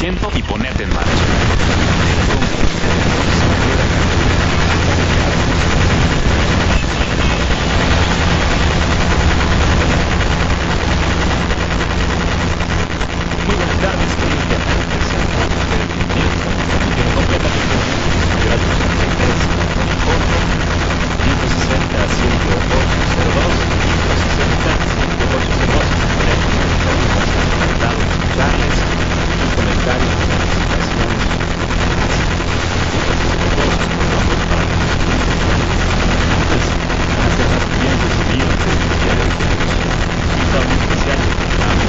asiento y ponerte en marcha. Muy buenas tardes, queridos viajantes. Transmitiendo completamente gracias a ustedes. 160 10802 160 10802 encantado de escucharles sus comentarios, sus felicitaciones, pues, van a ser más bien recibidos desde el día de hoy. Invitado muy especial que tengamos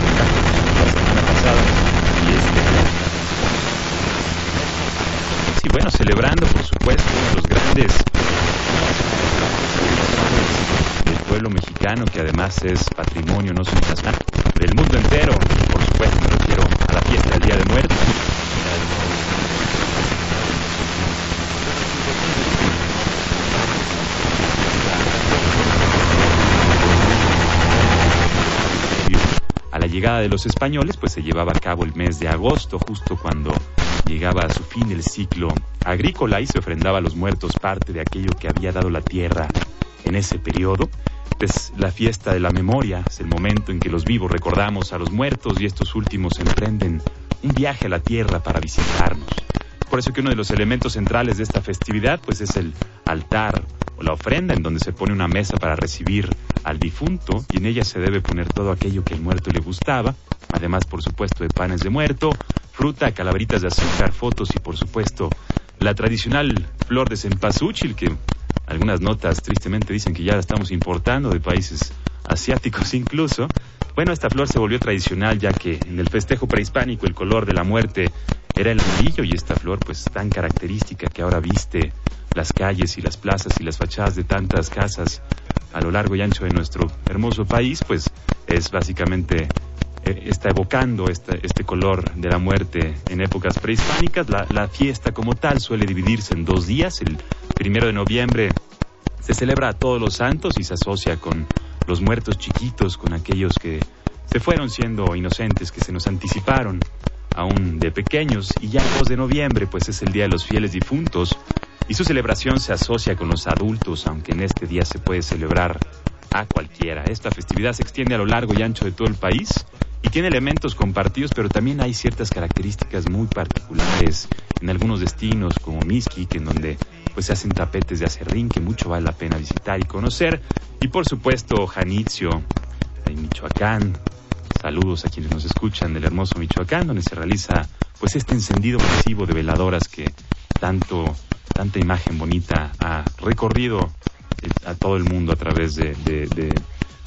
contacto con nosotros la semana pasada y este Sí, bueno, celebrando, por supuesto, uno de los grandes del pueblo mexicano, que además es patrimonio no solo nacional, del mundo entero. Por supuesto, me refiero a la fiesta del Día de Muertos. A la llegada de los españoles, pues se llevaba a cabo el mes de agosto, justo cuando llegaba a su fin el ciclo agrícola y se ofrendaba a los muertos parte de aquello que había dado la tierra en ese periodo. Pues la fiesta de la memoria es el momento en que los vivos recordamos a los muertos y estos últimos emprenden un viaje a la tierra para visitarnos. Por eso que uno de los elementos centrales de esta festividad pues es el altar o la ofrenda en donde se pone una mesa para recibir al difunto y en ella se debe poner todo aquello que el muerto le gustaba, además por supuesto de panes de muerto, fruta, calaveritas de azúcar, fotos y por supuesto la tradicional flor de cempasúchil que algunas notas tristemente dicen que ya la estamos importando de países asiáticos incluso. Bueno, esta flor se volvió tradicional ya que en el festejo prehispánico el color de la muerte era el amarillo y esta flor pues tan característica que ahora viste las calles y las plazas y las fachadas de tantas casas a lo largo y ancho de nuestro hermoso país, pues es básicamente eh, está evocando este, este color de la muerte en épocas prehispánicas. La, la fiesta como tal suele dividirse en dos días. El primero de noviembre se celebra a todos los santos y se asocia con los muertos chiquitos, con aquellos que se fueron siendo inocentes, que se nos anticiparon aún de pequeños. Y ya el 2 de noviembre, pues es el Día de los Fieles Difuntos, y su celebración se asocia con los adultos, aunque en este día se puede celebrar a cualquiera. Esta festividad se extiende a lo largo y ancho de todo el país y tiene elementos compartidos, pero también hay ciertas características muy particulares en algunos destinos como Mixquic, en donde pues se hacen tapetes de acerrín que mucho vale la pena visitar y conocer. Y por supuesto, Janitzio, en Michoacán. Saludos a quienes nos escuchan del hermoso Michoacán, donde se realiza pues este encendido masivo de veladoras que tanto tanta imagen bonita ha recorrido eh, a todo el mundo a través de,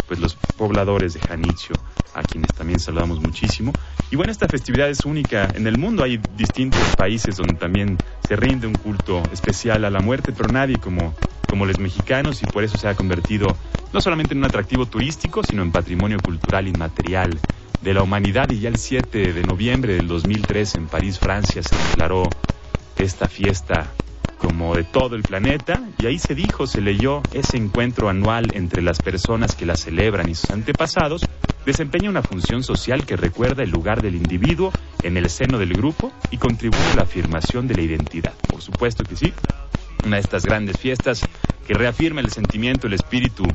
pues los pobladores de Janitzio, a quienes también saludamos muchísimo. Y bueno, esta festividad es única en el mundo. Hay distintos países donde también se rinde un culto especial a la muerte, pero nadie como, como los mexicanos y por eso se ha convertido no solamente en un atractivo turístico, sino en patrimonio cultural inmaterial de la humanidad. Y ya el 7 de noviembre del 2003 en París, Francia, se declaró esta fiesta como de todo el planeta, y ahí se dijo, se leyó, ese encuentro anual entre las personas que la celebran y sus antepasados, desempeña una función social que recuerda el lugar del individuo en el seno del grupo y contribuye a la afirmación de la identidad. Por supuesto que sí, una de estas grandes fiestas que reafirma el sentimiento, el espíritu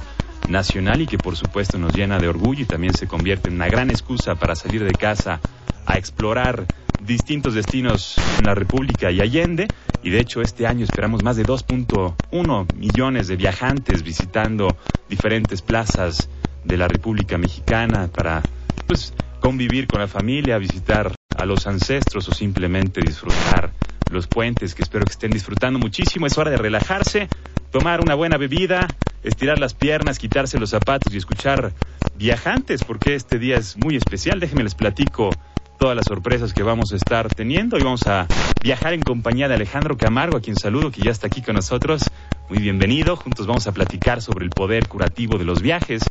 nacional y que por supuesto nos llena de orgullo y también se convierte en una gran excusa para salir de casa a explorar distintos destinos en la República y Allende. Y de hecho este año esperamos más de 2.1 millones de viajantes visitando diferentes plazas de la República Mexicana para pues convivir con la familia, visitar a los ancestros o simplemente disfrutar los puentes que espero que estén disfrutando muchísimo. Es hora de relajarse, tomar una buena bebida, estirar las piernas, quitarse los zapatos y escuchar viajantes porque este día es muy especial. Déjenme les platico todas las sorpresas que vamos a estar teniendo. y vamos a viajar en compañía de Alejandro Camargo, a quien saludo, que ya está aquí con nosotros. Muy bienvenido. Juntos vamos a platicar sobre el poder curativo de los viajes.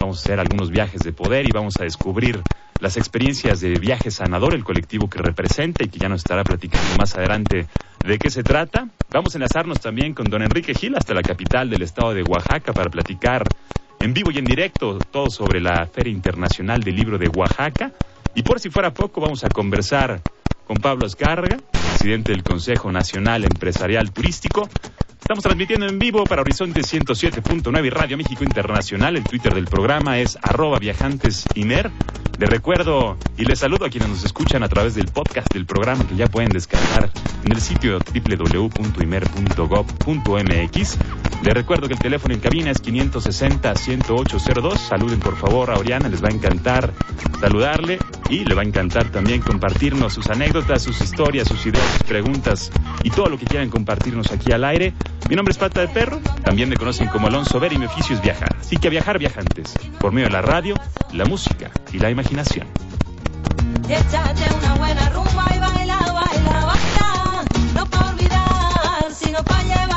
Vamos a hacer algunos viajes de poder y vamos a descubrir las experiencias de Viaje Sanador, el colectivo que representa y que ya nos estará platicando más adelante de qué se trata. Vamos a enlazarnos también con don Enrique Gil hasta la capital del estado de Oaxaca para platicar en vivo y en directo todo sobre la Feria Internacional del Libro de Oaxaca Y por si fuera poco, vamos a conversar con Pablo Escarga, presidente del Consejo Nacional Empresarial Turístico. Estamos transmitiendo en vivo para Horizonte 107.9 y Radio México Internacional. El Twitter del programa es arroba viajantesimer. De recuerdo y les saludo a quienes nos escuchan a través del podcast del programa que ya pueden descargar en el sitio www.imer.gov.mx. Les recuerdo que el teléfono en cabina es 560-10802. Saluden por favor a Oriana, les va a encantar saludarle y le va a encantar también compartirnos sus anécdotas, sus historias, sus ideas, sus preguntas y todo lo que quieran compartirnos aquí al aire. Mi nombre es Pata de Perro, también me conocen como Alonso Ver y mi oficio es viajar. Así que viajar viajantes, por medio de la radio, la música y la imaginación. Una buena rumba y baila, baila, baila. No para olvidar, sino para llevar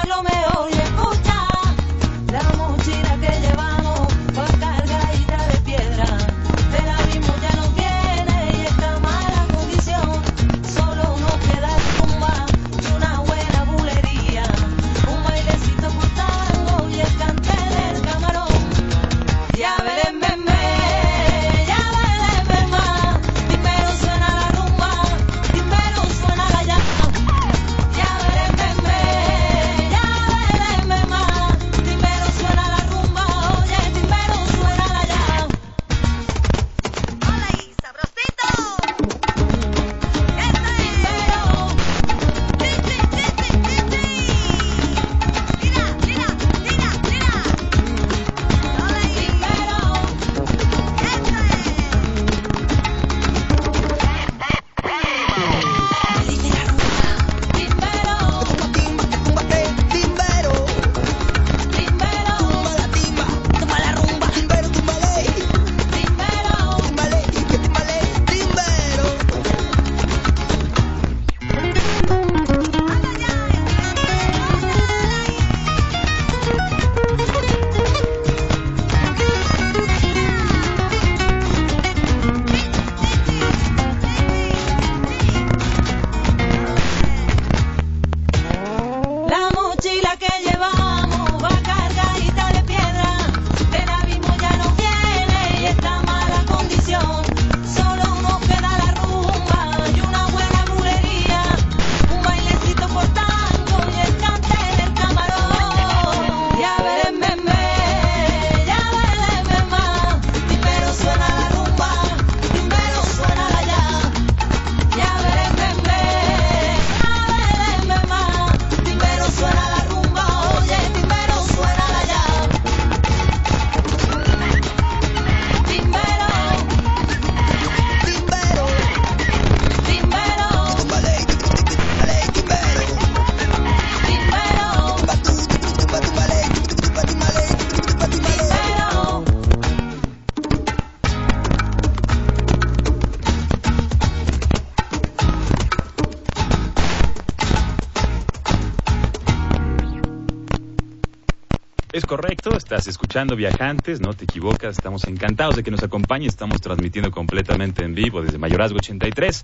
escuchando Viajantes, no te equivocas, estamos encantados de que nos acompañes, estamos transmitiendo completamente en vivo desde Mayorazgo 83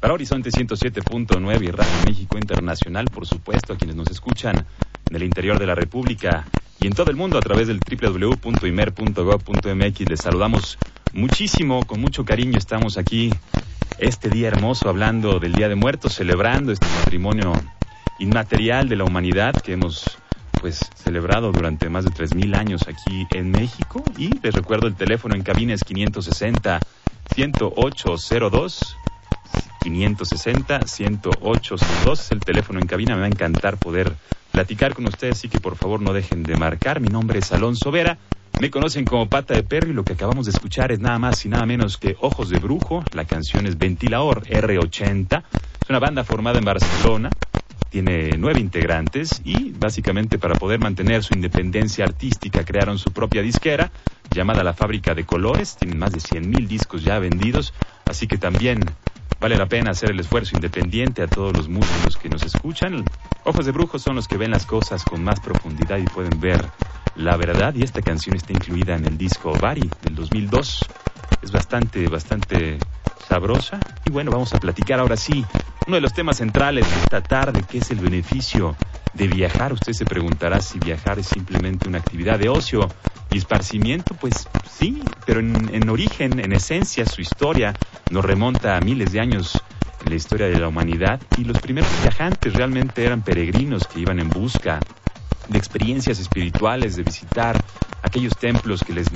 para Horizonte 107.9 y Radio México Internacional, por supuesto, a quienes nos escuchan en el interior de la República y en todo el mundo a través del www.imer.gov.mx. Les saludamos muchísimo, con mucho cariño, estamos aquí este día hermoso hablando del Día de Muertos, celebrando este patrimonio inmaterial de la humanidad que hemos pues celebrado durante más de 3.000 años aquí en México. Y les recuerdo el teléfono en cabina es 560 10802 560 10802 es el teléfono en cabina. Me va a encantar poder platicar con ustedes, así que por favor no dejen de marcar. Mi nombre es Alonso Vera. Me conocen como Pata de Perro y lo que acabamos de escuchar es nada más y nada menos que Ojos de Brujo. La canción es Ventilador R80. Es una banda formada en Barcelona tiene nueve integrantes y básicamente para poder mantener su independencia artística crearon su propia disquera llamada La Fábrica de Colores, tienen más de 100.000 discos ya vendidos, así que también vale la pena hacer el esfuerzo independiente a todos los músicos que nos escuchan. Ojos de Brujo son los que ven las cosas con más profundidad y pueden ver la verdad y esta canción está incluida en el disco Bari del 2002. Es bastante, bastante sabrosa. Y bueno, vamos a platicar ahora sí uno de los temas centrales de esta tarde, que es el beneficio de viajar. Usted se preguntará si viajar es simplemente una actividad de ocio y esparcimiento. Pues sí, pero en, en origen, en esencia, su historia nos remonta a miles de años en la historia de la humanidad y los primeros viajantes realmente eran peregrinos que iban en busca de experiencias espirituales, de visitar aquellos templos que les,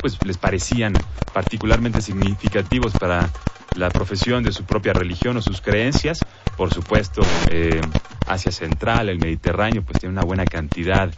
pues, les parecían particularmente significativos para la profesión de su propia religión o sus creencias. Por supuesto, eh, Asia Central, el Mediterráneo, pues tiene una buena cantidad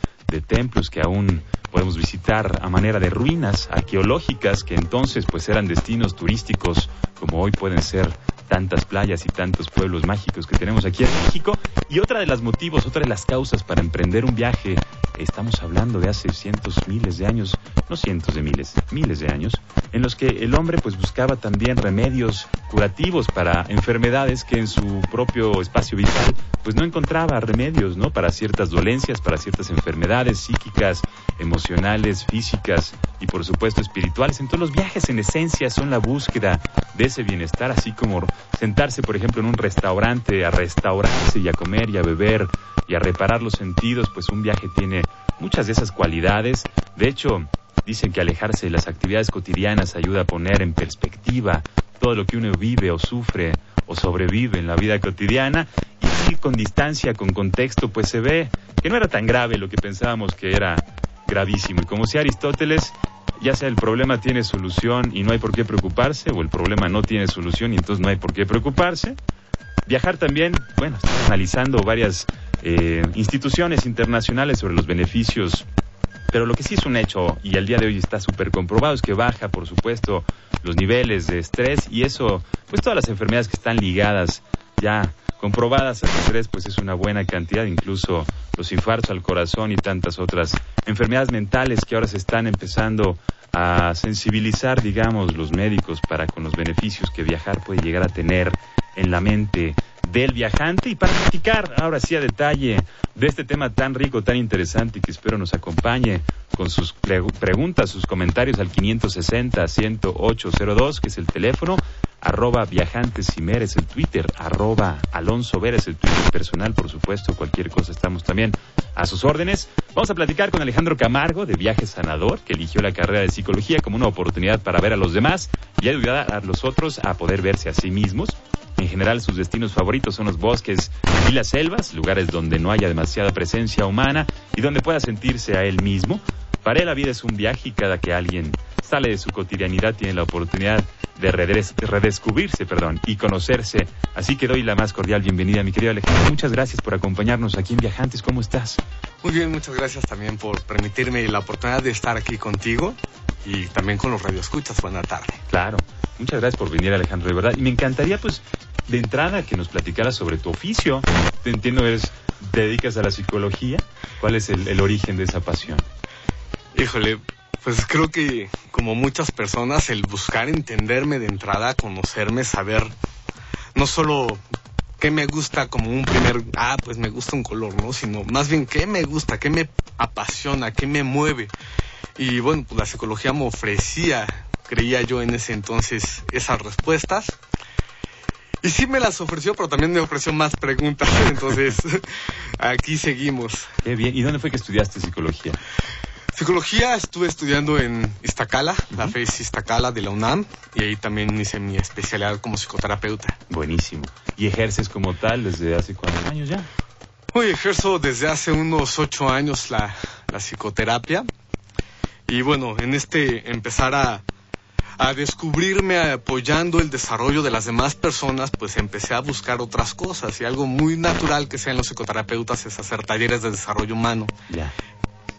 templos que aún podemos visitar a manera de ruinas arqueológicas que entonces pues eran destinos turísticos como hoy pueden ser tantas playas y tantos pueblos mágicos que tenemos aquí en México. Y otra de las motivos, otra de las causas para emprender un viaje, estamos hablando de hace cientos, miles de años, no cientos de miles, miles de años, en los que el hombre pues buscaba también remedios curativos para enfermedades que en su propio espacio vital pues no encontraba remedios, ¿no? Para ciertas dolencias, para ciertas enfermedades psíquicas, emocionales, físicas y por supuesto espirituales. Entonces los viajes en esencia son la búsqueda de ese bienestar, así como sentarse, por ejemplo, en un restaurante a restaurarse y a comer y a beber y a reparar los sentidos, pues un viaje tiene muchas de esas cualidades. De hecho, dicen que alejarse de las actividades cotidianas ayuda a poner en perspectiva todo lo que uno vive o sufre o sobrevive en la vida cotidiana y así con distancia, con contexto, pues se ve que no era tan grave lo que pensábamos que era gravísimo. Y como decía Aristóteles, ya sea el problema tiene solución y no hay por qué preocuparse, o el problema no tiene solución y entonces no hay por qué preocuparse. Viajar también, bueno, estoy analizando varias eh, instituciones internacionales sobre los beneficios, pero lo que sí es un hecho y al día de hoy está súper comprobado es que baja, por supuesto, los niveles de estrés y eso, pues todas las enfermedades que están ligadas ya comprobadas al estrés, pues es una buena cantidad, incluso los infartos al corazón y tantas otras enfermedades mentales que ahora se están empezando a sensibilizar, digamos, los médicos para con los beneficios que viajar puede llegar a tener en la mente del viajante. Y para platicar ahora sí a detalle de este tema tan rico, tan interesante y que espero nos acompañe con sus pre- preguntas, sus comentarios al 560-10802, que es el teléfono, arroba viajantes Cimer es el Twitter, arroba Alonso Vera es el Twitter personal, por supuesto, cualquier cosa estamos también a sus órdenes. Vamos a platicar con Alejandro Camargo de Viaje Sanador, que eligió la carrera de psicología como una oportunidad para ver a los demás y ayudar a los otros a poder verse a sí mismos. En general, sus destinos favoritos son los bosques y las selvas, lugares donde no haya demasiada presencia humana y donde pueda sentirse a él mismo. Para él la vida es un viaje y cada que alguien sale de su cotidianidad tiene la oportunidad de redes- redescubrirse perdón, y conocerse. Así que doy la más cordial bienvenida, mi querido Alejandro. Muchas gracias por acompañarnos aquí en Viajantes. ¿Cómo estás? Muy bien, muchas gracias también por permitirme la oportunidad de estar aquí contigo y también con los radioescuchas. Buena tarde. Claro. Muchas gracias por venir, Alejandro, de verdad. Y me encantaría, pues, de entrada que nos platicaras sobre tu oficio. Te entiendo, eres, te dedicas a la psicología. ¿Cuál es el, el origen de esa pasión? Híjole, pues creo que como muchas personas el buscar entenderme de entrada, conocerme, saber no solo qué me gusta como un primer, ah, pues me gusta un color, ¿no? Sino más bien qué me gusta, qué me apasiona, qué me mueve. Y bueno, pues la psicología me ofrecía, creía yo en ese entonces, esas respuestas. Y sí me las ofreció, pero también me ofreció más preguntas. Entonces, aquí seguimos. Qué bien. ¿Y dónde fue que estudiaste psicología? Psicología estuve estudiando en Iztacala, la. FES Iztacala de la UNAM, y ahí también hice mi especialidad como psicoterapeuta. Buenísimo. ¿Y ejerces como tal desde hace cuántos años ya? Hoy ejerzo desde hace unos ocho años la, la psicoterapia. Y bueno, en este empezar a, a descubrirme apoyando el desarrollo de las demás personas, pues empecé a buscar otras cosas. Y algo muy natural que sean los psicoterapeutas es hacer talleres de desarrollo humano. Ya.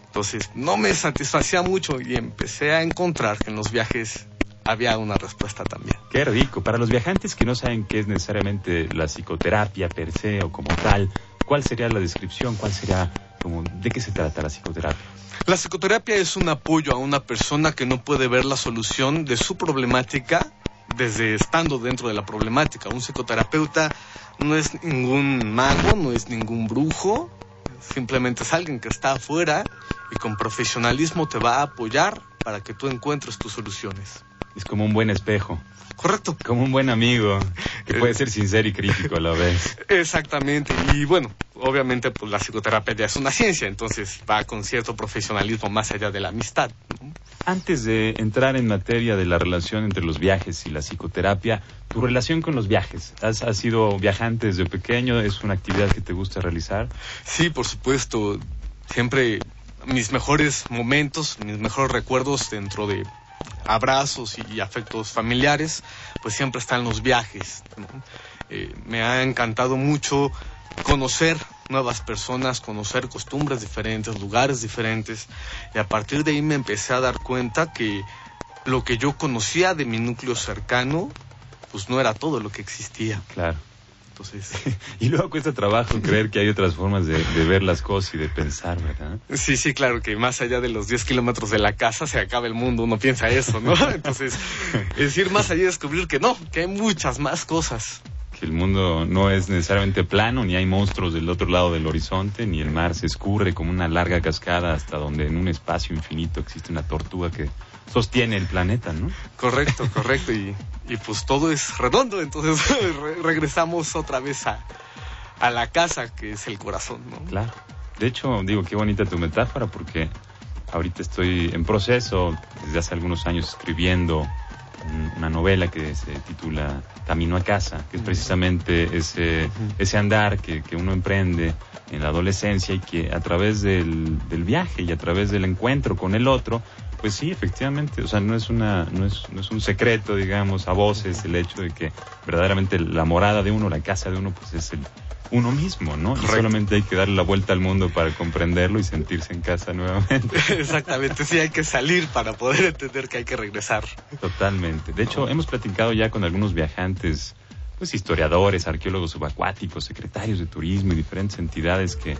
Entonces no me satisfacía mucho y empecé a encontrar que en los viajes había una respuesta también. Qué rico. Para los viajantes que no saben qué es necesariamente la psicoterapia per se o como tal, ¿cuál sería la descripción? ¿Cuál sería como de qué se trata la psicoterapia? La psicoterapia es un apoyo a una persona que no puede ver la solución de su problemática desde estando dentro de la problemática. Un psicoterapeuta no es ningún mago, no es ningún brujo, simplemente es alguien que está afuera y con profesionalismo te va a apoyar para que tú encuentres tus soluciones. Es como un buen espejo, Correcto. como un buen amigo. Que puede ser sincero y crítico a la vez. Exactamente. Y bueno, obviamente pues la psicoterapia ya es una ciencia, entonces va con cierto profesionalismo más allá de la amistad. ¿no? Antes de entrar en materia de la relación entre los viajes y la psicoterapia, tu relación con los viajes. ¿Has, has sido viajante desde pequeño? ¿Es una actividad que te gusta realizar? Sí, por supuesto. Siempre mis mejores momentos, mis mejores recuerdos dentro de abrazos y afectos familiares, pues siempre están los viajes. Eh, me ha encantado mucho conocer nuevas personas, conocer costumbres diferentes, lugares diferentes, y a partir de ahí me empecé a dar cuenta que lo que yo conocía de mi núcleo cercano, pues no era todo lo que existía. Claro. Entonces, Y luego cuesta trabajo creer que hay otras formas de, de ver las cosas y de pensar, ¿verdad? Sí, sí, claro que más allá de los 10 kilómetros de la casa se acaba el mundo, uno piensa eso, ¿no? Entonces, es decir, más allá de descubrir que no, que hay muchas más cosas. Que el mundo no es necesariamente plano, ni hay monstruos del otro lado del horizonte, ni el mar se escurre como una larga cascada hasta donde en un espacio infinito existe una tortuga que sostiene el planeta, ¿no? Correcto, correcto, y, y pues todo es redondo, entonces re- regresamos otra vez a, a la casa, que es el corazón, ¿no? Claro. De hecho, digo, qué bonita tu metáfora porque ahorita estoy en proceso, desde hace algunos años, escribiendo un- una novela que se titula Camino a casa, que es precisamente ese, ese andar que, que uno emprende en la adolescencia y que a través del, del viaje y a través del encuentro con el otro, pues sí, efectivamente, o sea, no es una, no es, no es un secreto, digamos, a voces el hecho de que verdaderamente la morada de uno, la casa de uno, pues es el uno mismo, ¿no? Y solamente hay que darle la vuelta al mundo para comprenderlo y sentirse en casa nuevamente. Exactamente, sí hay que salir para poder entender que hay que regresar. Totalmente. De hecho, hemos platicado ya con algunos viajantes, pues historiadores, arqueólogos subacuáticos, secretarios de turismo y diferentes entidades que,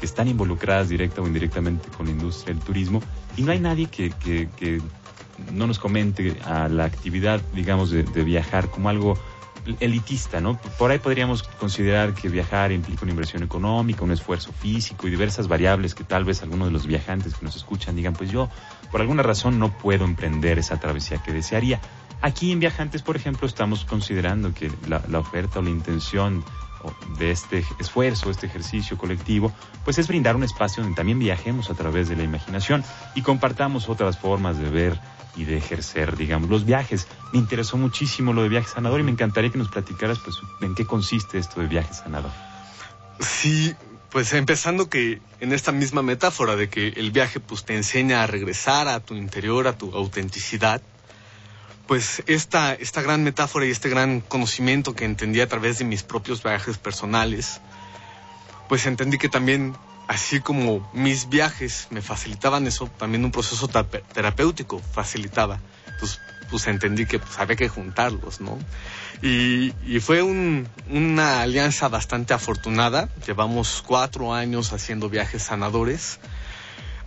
que están involucradas directa o indirectamente con la industria del turismo y no hay nadie que, que- que no nos comente a la actividad, digamos, de, de viajar como algo elitista, ¿no? Por ahí podríamos considerar que viajar implica una inversión económica, un esfuerzo físico y diversas variables que tal vez algunos de los viajantes que nos escuchan digan, pues yo por alguna razón no puedo emprender esa travesía que desearía. Aquí en Viajantes, por ejemplo, estamos considerando que la, la oferta o la intención de este esfuerzo, este ejercicio colectivo, pues es brindar un espacio donde también viajemos a través de la imaginación y compartamos otras formas de ver y de ejercer, digamos, los viajes. Me interesó muchísimo lo de viaje sanador y me encantaría que nos platicaras, pues, en qué consiste esto de viaje sanador. Sí, pues empezando que en esta misma metáfora de que el viaje pues te enseña a regresar a tu interior, a tu autenticidad, pues esta, esta gran metáfora y este gran conocimiento que entendí a través de mis propios viajes personales, pues entendí que también, así como mis viajes me facilitaban eso, también un proceso terapéutico facilitaba. Pues, pues entendí que pues, había que juntarlos, ¿no? Y, fue un- una alianza bastante afortunada. Llevamos cuatro años haciendo viajes sanadores.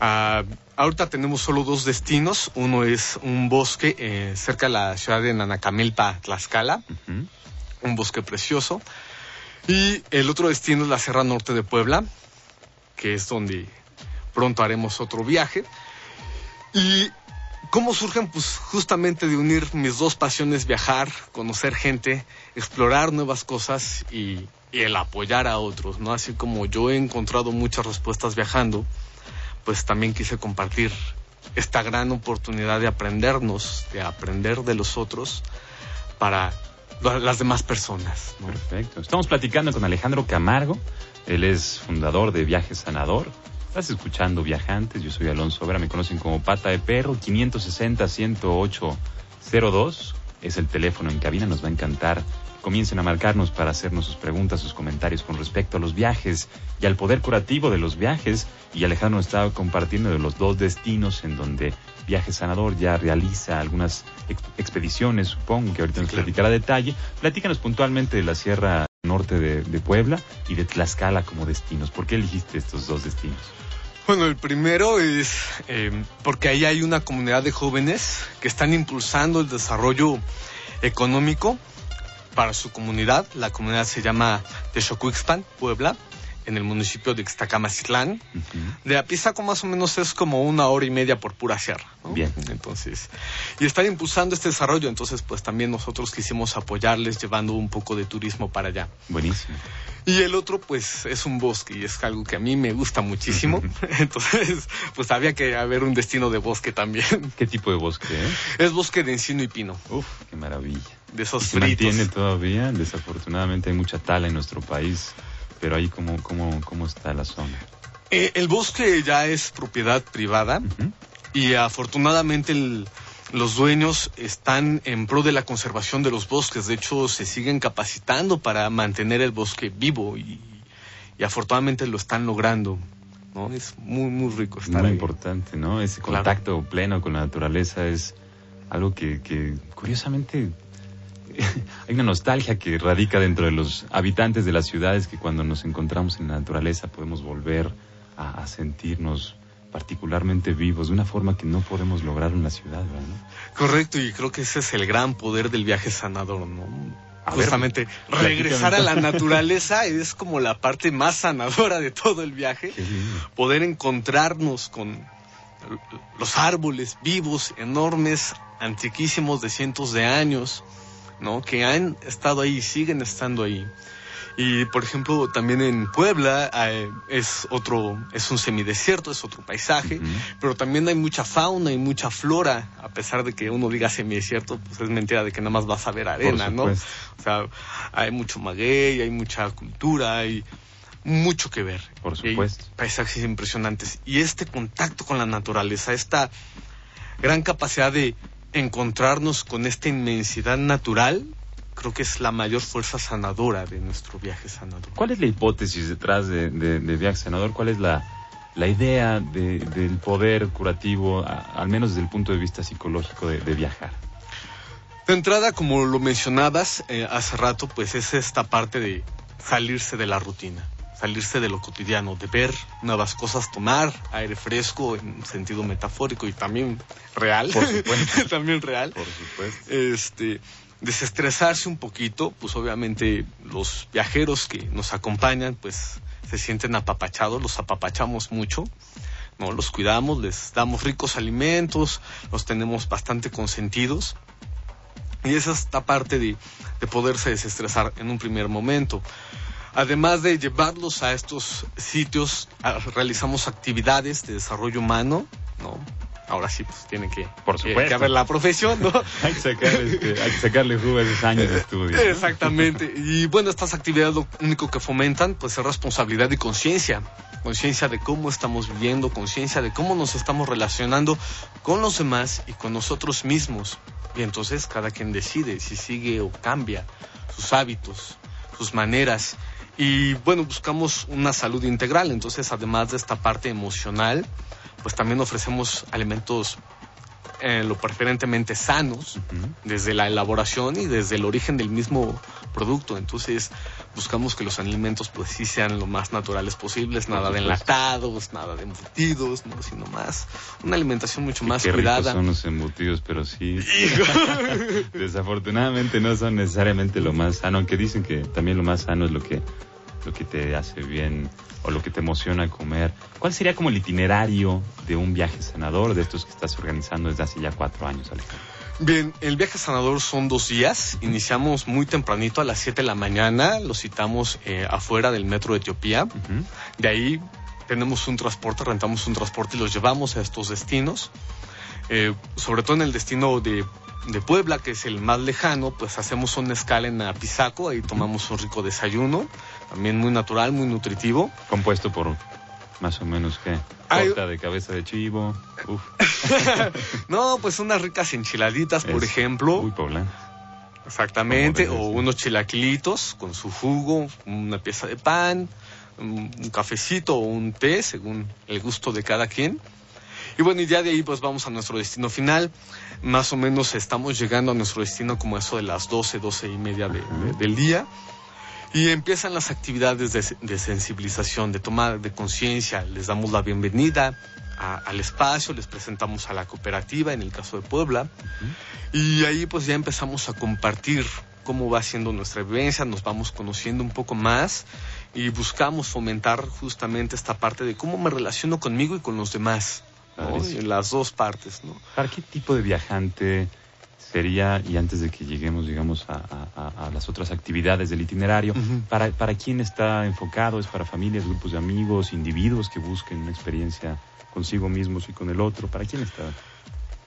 Ah, ahorita tenemos solo dos destinos. Uno es un bosque eh, cerca de la ciudad de Nanacamelpa, Tlaxcala, un bosque precioso. Y el otro destino es la Sierra Norte de Puebla, que es donde pronto haremos otro viaje. Y cómo surgen, pues justamente de unir mis dos pasiones, viajar, conocer gente, explorar nuevas cosas y, y el apoyar a otros, ¿no? Así como yo he encontrado muchas respuestas viajando, pues también quise compartir esta gran oportunidad de aprendernos, de aprender de los otros para la- las demás personas. Perfecto. Estamos platicando con Alejandro Camargo. Él es fundador de Viajes Sanador. Estás escuchando Viajantes. Yo soy Alonso Vera. Me conocen como Pata de Perro. 560-108-02 es el teléfono en cabina. Nos va a encantar. Comiencen a marcarnos para hacernos sus preguntas, sus comentarios con respecto a los viajes y al poder curativo de los viajes. Y Alejandro estaba compartiendo de los dos destinos en donde Viajes Sanador ya realiza algunas ex- expediciones, supongo que ahorita nos claro. platicará a detalle. Platícanos puntualmente de la Sierra Norte de, de Puebla y de Tlaxcala como destinos. ¿Por qué elegiste estos dos destinos? Bueno, el primero es eh, porque ahí hay una comunidad de jóvenes que están impulsando el desarrollo económico para su comunidad. La comunidad se llama Texocuixpan, Puebla, en el municipio de Ixtacamacitlán. Ujú. De Apizaco más o menos es como una hora y media por pura sierra. ¿no? Bien. Entonces, y están impulsando este desarrollo, entonces pues también nosotros quisimos apoyarles llevando un poco de turismo para allá. Buenísimo. Y el otro pues es un bosque y es algo que a mí me gusta muchísimo. Entonces, pues había que haber un destino de bosque también. ¿Qué tipo de bosque, eh? Es bosque de encino y pino, Uf, qué maravilla. de esos Se fritos. mantiene todavía, desafortunadamente hay mucha tala en nuestro país, pero ahí cómo, cómo, cómo está la zona. Eh, el bosque ya es propiedad privada. Ujú. y afortunadamente el- los dueños están en pro de la conservación de los bosques. De hecho, se siguen capacitando para mantener el bosque vivo y, y afortunadamente lo están logrando. ¿no? Es muy, muy rico estar Muy ahí. importante, ¿no? Ese Claro. contacto pleno con la naturaleza es algo que, que curiosamente hay una nostalgia que radica dentro de los habitantes de las ciudades que cuando nos encontramos en la naturaleza podemos volver a, a sentirnos particularmente vivos de una forma que no podemos lograr en la ciudad, ¿verdad? Correcto, y creo que ese es el gran poder del viaje sanador, ¿no? A Justamente, regresar a la naturaleza es como la parte más sanadora de todo el viaje. Poder encontrarnos con los árboles vivos, enormes, antiquísimos de cientos de años, ¿no? Que han estado ahí y siguen estando ahí. Y por ejemplo, también en Puebla eh, es otro, es un semidesierto, es otro paisaje, pero también hay mucha fauna y mucha flora, a pesar de que uno diga semidesierto, pues es mentira de que nada más vas a ver arena, ¿no? O sea, hay mucho maguey, hay mucha cultura, hay mucho que ver. Por hay supuesto. paisajes impresionantes. Y este contacto con la naturaleza, esta gran capacidad de encontrarnos con esta inmensidad natural, creo que es la mayor fuerza sanadora de nuestro viaje sanador. ¿Cuál es la hipótesis detrás de, de, de Viaje Sanador? ¿Cuál es la, la idea de- del poder curativo, a- al menos desde el punto de vista psicológico, de, de viajar? De entrada, como lo mencionabas eh, hace rato, pues es esta parte de salirse de la rutina, salirse de lo cotidiano, de ver nuevas cosas, tomar aire fresco en sentido metafórico y también real. Por supuesto. también real. Por supuesto. este desestresarse un poquito, pues obviamente los viajeros que nos acompañan, pues se sienten apapachados, los apapachamos mucho, no los cuidamos, les damos ricos alimentos, los tenemos bastante consentidos. Y esa es esta parte de, de poderse desestresar en un primer momento. Además de llevarlos a estos sitios, a- realizamos actividades de desarrollo humano, ¿no? Ahora sí, pues tiene que, Por supuesto. que haber la profesión, ¿no? Hay que, sacar, este, hay que sacarle jugo a esos años de estudio. Exactamente. Y bueno, estas actividades lo único que fomentan pues es responsabilidad y conciencia. Conciencia de cómo estamos viviendo, conciencia de cómo nos estamos relacionando con los demás y con nosotros mismos. Y entonces cada quien decide si sigue o cambia sus hábitos, sus maneras. Y bueno, buscamos una salud integral. Entonces, además de esta parte emocional, pues también ofrecemos alimentos eh, lo preferentemente sanos desde la elaboración y desde el origen del mismo producto. Entonces buscamos que los alimentos pues sí sean lo más naturales posibles, nada de enlatados, nada de embutidos, no, sino más una alimentación mucho más Qué ricos cuidada. son los embutidos, pero sí. Desafortunadamente no son necesariamente lo más sano, aunque dicen que también lo más sano es lo que, lo que te hace bien o lo que te emociona comer. ¿Cuál sería como el itinerario de un viaje sanador de estos que estás organizando desde hace ya cuatro años, Alejandro? Bien, el viaje sanador son dos días. Iniciamos muy tempranito a las 7 de la mañana. Lo citamos eh, afuera del metro de Etiopía. Ujú. De ahí tenemos un transporte, rentamos un transporte y los llevamos a estos destinos. Eh, sobre todo en el destino de, de Puebla, que es el más lejano, pues hacemos una escala en Apizaco, ahí tomamos un rico desayuno, también muy natural, muy nutritivo. Compuesto por más o menos qué? Torta de cabeza de chivo. Uf. No, pues unas ricas enchiladitas, por ejemplo. Muy poblano. Exactamente, o unos chilaquilitos con su jugo, una pieza de pan, un, un cafecito o un té, según el gusto de cada quien. Y bueno, y ya de ahí pues vamos a nuestro destino final. Más o menos estamos llegando a nuestro destino como eso de las 12, 12 y media de- de- del día. Y empiezan las actividades de, de sensibilización, de toma de conciencia. Les damos la bienvenida a- al espacio, les presentamos a la cooperativa, en el caso de Puebla. Y ahí pues ya empezamos a compartir cómo va siendo nuestra vivencia, nos vamos conociendo un poco más y buscamos fomentar justamente esta parte de cómo me relaciono conmigo y con los demás. En las dos partes, ¿no? ¿Para qué tipo de viajante sería, y antes de que lleguemos, digamos, a, a- a- a las otras actividades del itinerario, para, ¿para quién está enfocado? ¿Es para familias, grupos de amigos, individuos que busquen una experiencia consigo mismos y con el otro? ¿Para quién está?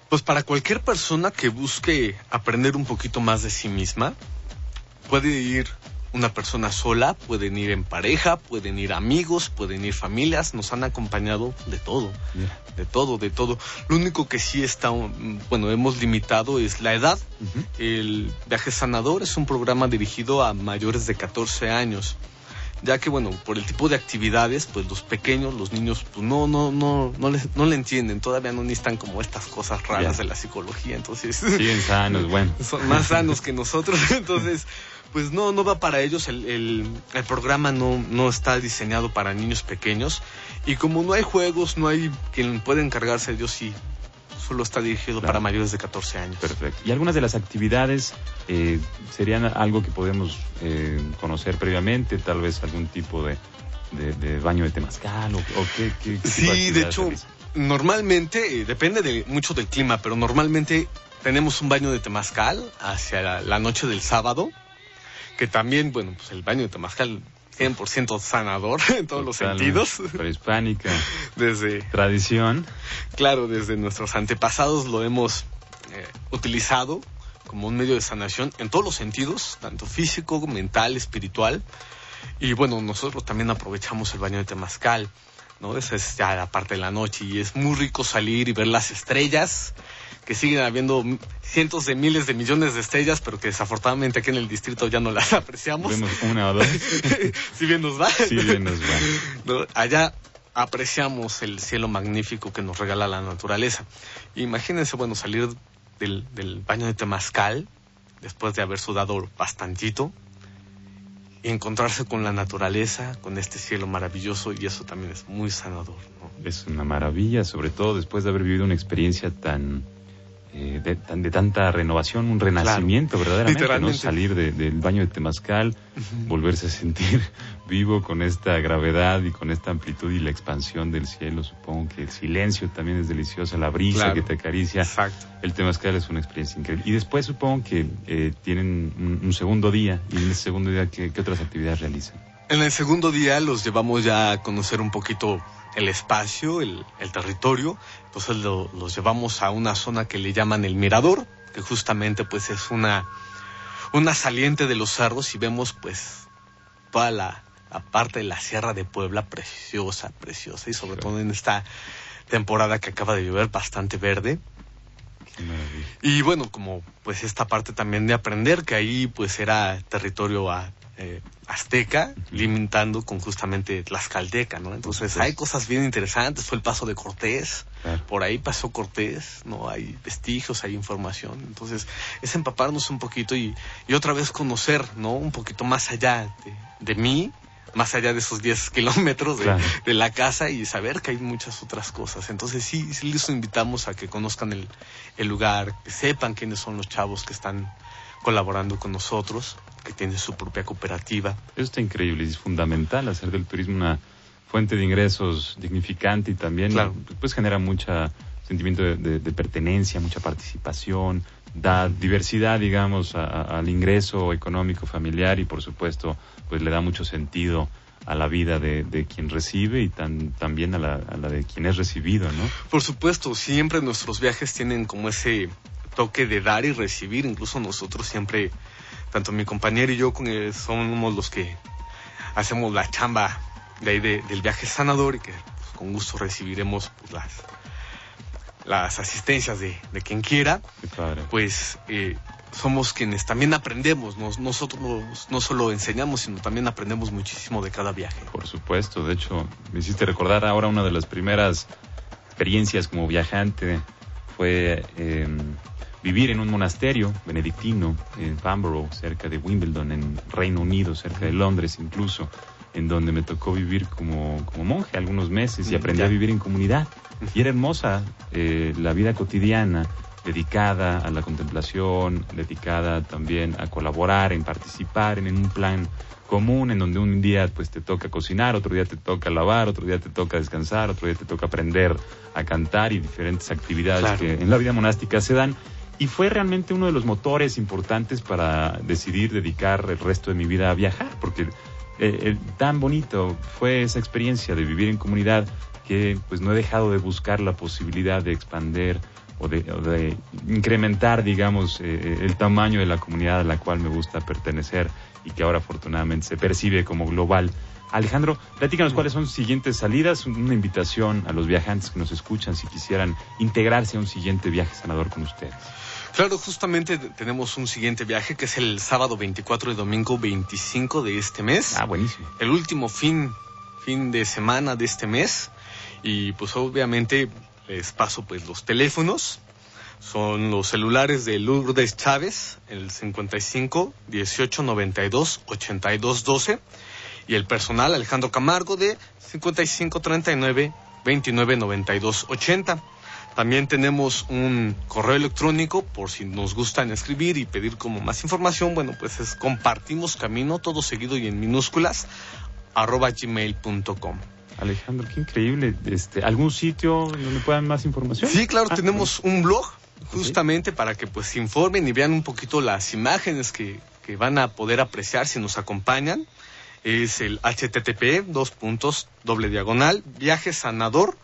Pues para cualquier persona que busque aprender un poquito más de sí misma, puede ir una persona sola, pueden ir en pareja, pueden ir amigos, pueden ir familias, nos han acompañado de todo, de todo, de todo. Lo único que sí está, mm, bueno, hemos limitado es la edad. El Viaje Sanador es un programa dirigido a mayores de 14 años, ya que bueno, por el tipo de actividades, pues los pequeños, los niños, pues no, no, no, no, les, no le entienden, todavía no necesitan como estas cosas raras de la psicología, entonces Siguen sanos, bueno. son más sanos que nosotros, entonces pues no, no va para ellos, el, el, el programa no, no está diseñado para niños pequeños y como no hay juegos, no hay quien pueda encargarse de ellos, sí, solo está dirigido Claro. para mayores de 14 años. Perfecto. ¿Y algunas de las actividades eh, serían algo que podemos eh, conocer previamente? Tal vez algún tipo de, de- de baño de temazcal o, o qué, qué- qué Sí, de hecho, normalmente, eh, depende de, mucho del clima, pero normalmente tenemos un baño de temazcal hacia la, la noche del sábado, que también, bueno, pues el baño de temazcal 100% sanador en todos los sentidos, Prehispánica, desde, tradición. claro, desde nuestros antepasados lo hemos eh, utilizado como un medio de sanación en todos los sentidos, tanto físico, mental, espiritual. Y bueno, nosotros también aprovechamos el baño de temazcal, ¿no? Esa es ya la parte de la noche y es muy rico salir y ver las estrellas, que siguen habiendo cientos de miles de millones de estrellas, pero que desafortunadamente aquí en el distrito ya no las apreciamos. Vemos una o dos. si bien nos va. Sí, bien nos va. ¿no? Allá apreciamos el cielo magnífico que nos regala la naturaleza. Imagínense, bueno, salir del, del baño de Temazcal, después de haber sudado bastantito, y encontrarse con la naturaleza, con este cielo maravilloso, y eso también es muy sanador. ¿no? Es una maravilla, sobre todo después de haber vivido una experiencia tan, eh, de, tan- de tanta renovación, un renacimiento verdaderamente, ¿no? Salir de- del baño de Temazcal, volverse a sentir vivo con esta gravedad y con esta amplitud y la expansión del cielo. Supongo que el silencio también es delicioso, la brisa Claro. que te acaricia. Exacto. El Temazcal es una experiencia increíble. Y después supongo que eh, tienen un, un segundo día, y en ese segundo día, ¿qué, qué otras actividades realizan? En el segundo día los llevamos ya a conocer un poquito el espacio, el, el territorio. Entonces lo- los llevamos a una zona que le llaman el Mirador, que justamente pues es una, una saliente de los cerros y vemos pues toda la, la parte de la Sierra de Puebla preciosa, preciosa y sobre todo en esta temporada que acaba de llover bastante verde. Y bueno, como pues esta parte también de aprender que ahí pues era territorio a- eh, azteca, limitando con justamente Tlaxcalteca, ¿no? Entonces hay cosas bien interesantes, fue el paso de Cortés, Claro. por ahí pasó Cortés, ¿no? Hay vestigios, hay información, entonces es empaparnos un poquito y, y otra vez conocer, ¿no? Un poquito más allá de, de mí, más allá de esos 10 kilómetros de, Claro. de la casa y saber que hay muchas otras cosas. Entonces sí, sí les invitamos a que conozcan el, el lugar, que sepan quiénes son los chavos que están colaborando con nosotros, que tienen su propia cooperativa. Eso está increíble y es fundamental hacer del turismo una fuente de ingresos dignificante y también Claro. pues genera mucha sentimiento de, de- de pertenencia, mucha participación, da diversidad, digamos, a- a- al ingreso económico familiar y por supuesto pues le da mucho sentido a la vida de, de quien recibe y tan, también a la, a la de quien es recibido, ¿no? Por supuesto, siempre nuestros viajes tienen como ese toque de dar y recibir, incluso nosotros siempre, tanto mi compañero y yo, con él, somos los que hacemos la chamba de ahí de- del viaje sanador y que pues, con gusto recibiremos pues, las, las asistencias de, de quien quiera, pues eh, somos quienes también aprendemos, nos- nosotros no solo enseñamos, sino también aprendemos muchísimo de cada viaje. Por supuesto, de hecho, me hiciste recordar ahora una de las primeras experiencias como viajante fue eh, vivir en un monasterio benedictino en Bamborough, cerca de Wimbledon, en Reino Unido, cerca de Londres incluso, en donde me tocó vivir como, como monje algunos meses y Mm, aprendí ya. a vivir en comunidad. Y era hermosa eh, la vida cotidiana dedicada a la contemplación, dedicada también a colaborar, en participar en, un plan común en donde un día pues te toca cocinar, otro día te toca lavar, otro día te toca descansar, otro día te toca aprender a cantar y diferentes actividades Claro. que en la vida monástica se dan. Y fue realmente uno de los motores importantes para decidir dedicar el resto de mi vida a viajar, porque eh, eh, tan bonito fue esa experiencia de vivir en comunidad que pues no he dejado de buscar la posibilidad de expander o de, o de incrementar, digamos, eh, el tamaño de la comunidad a la cual me gusta pertenecer y que ahora afortunadamente se percibe como global. Alejandro, platícanos cuáles son sus siguientes salidas, una invitación a los viajantes que nos escuchan si quisieran integrarse a un siguiente viaje sanador con ustedes. Claro, justamente tenemos un siguiente viaje que es el sábado 24 y domingo 25 de este mes. Ah, buenísimo. el último fin, fin de semana de este mes. Y pues obviamente les paso pues los teléfonos. Son los celulares de Lourdes Chávez, el 55 18 92 82 12. Y el personal Alejandro Camargo de 55 39 29 92 80. También tenemos un correo electrónico por si nos gustan escribir y pedir como más información. Bueno, pues es compartimos camino, todo seguido y en minúsculas, arroba gmail.com. Alejandro, qué increíble. Este, ¿Algún sitio donde puedan más información? Sí, claro, Ah, tenemos un blog justamente para que pues se informen y vean un poquito las imágenes que, que van a poder apreciar si nos acompañan. Es el http dos puntos doble diagonal viajesanador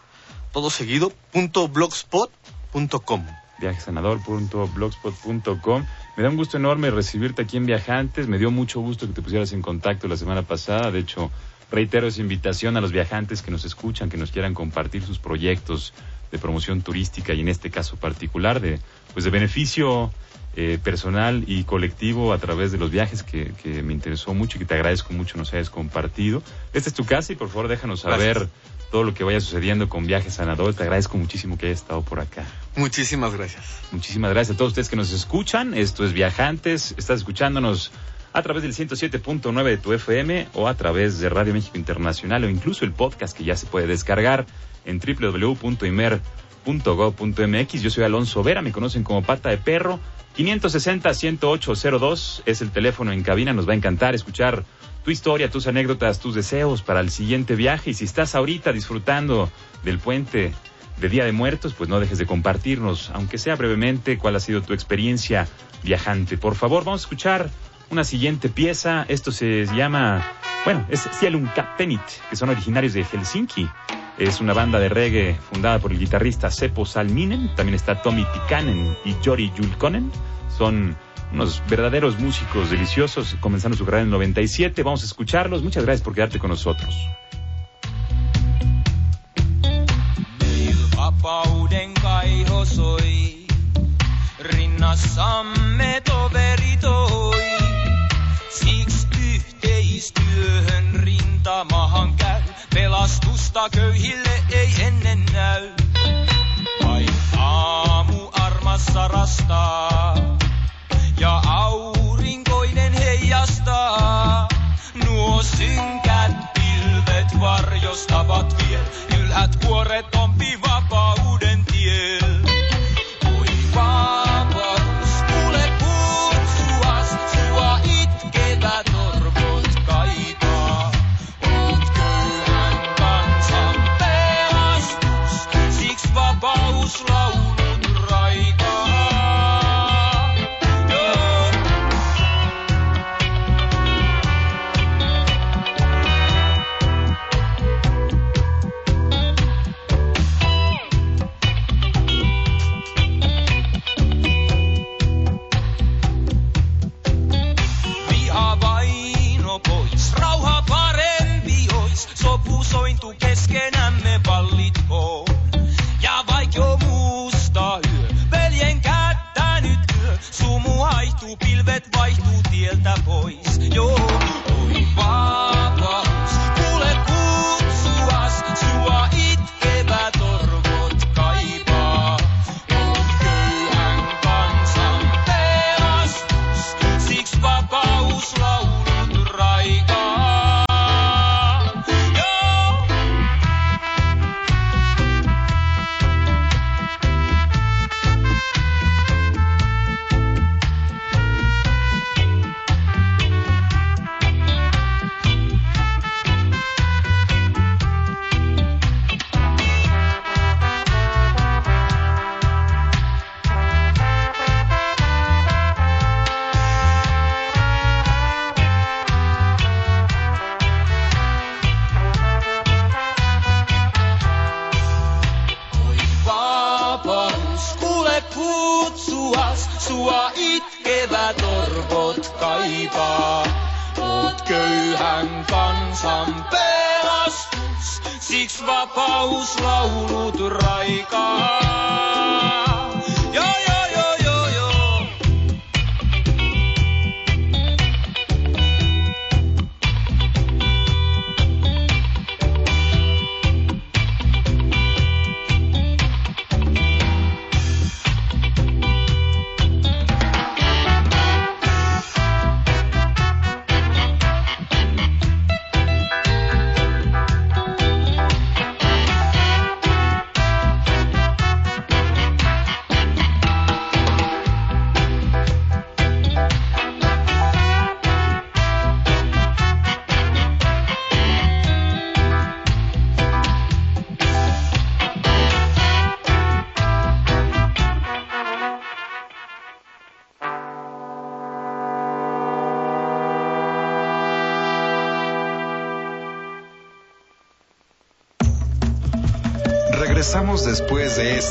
todo seguido punto blogspot punto com. viajesanador.blogspot.com. Me da un gusto enorme recibirte aquí en Viajantes. Me dio mucho gusto que te pusieras en contacto la semana pasada. De hecho, reitero esa invitación a los viajantes que nos escuchan, que nos quieran compartir sus proyectos de promoción turística y en este caso particular de, pues de beneficio eh, personal y colectivo a través de los viajes que, que me interesó mucho y que te agradezco mucho nos hayas compartido. Esta es tu casa y por favor déjanos saber Gracias. todo lo que vaya sucediendo con Viajes Sanador. Te agradezco muchísimo que hayas estado por acá. Muchísimas gracias. Muchísimas gracias a todos ustedes que nos escuchan. Esto es Viajantes. Estás escuchándonos a través del 107.9 de tu FM o a través de Radio México Internacional o incluso el podcast que ya se puede descargar en www.imer.gov.mx. Yo soy Alonso Vera, me conocen como Pata de Perro. 560-10802 es el teléfono en cabina. Nos va a encantar escuchar tu historia, tus anécdotas, tus deseos para el siguiente viaje. Y si estás ahorita disfrutando del puente de Día de Muertos, pues no dejes de compartirnos, aunque sea brevemente, cuál ha sido tu experiencia viajante. Por favor, vamos a escuchar una siguiente pieza. Esto se llama, bueno, es Cielum Captenit, que son originarios de Helsinki. Es una banda de reggae fundada por el guitarrista Seppo Salminen. También está Tommy Tikanen y Jori Julkonen. Son unos verdaderos músicos deliciosos, comenzando su carrera en el 97. Vamos a escucharlos. Muchas gracias por quedarte con nosotros. Rinnassamme pelastusta köyhille ei ennen näy. Vain aamu armassa rastaa,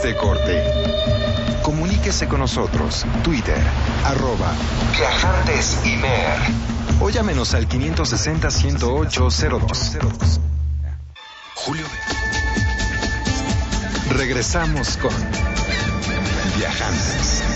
este corte. Comuníquese con nosotros. Twitter, arroba Viajantes Imer. O llámenos al 560-108-02. Julio. Regresamos con Viajantes.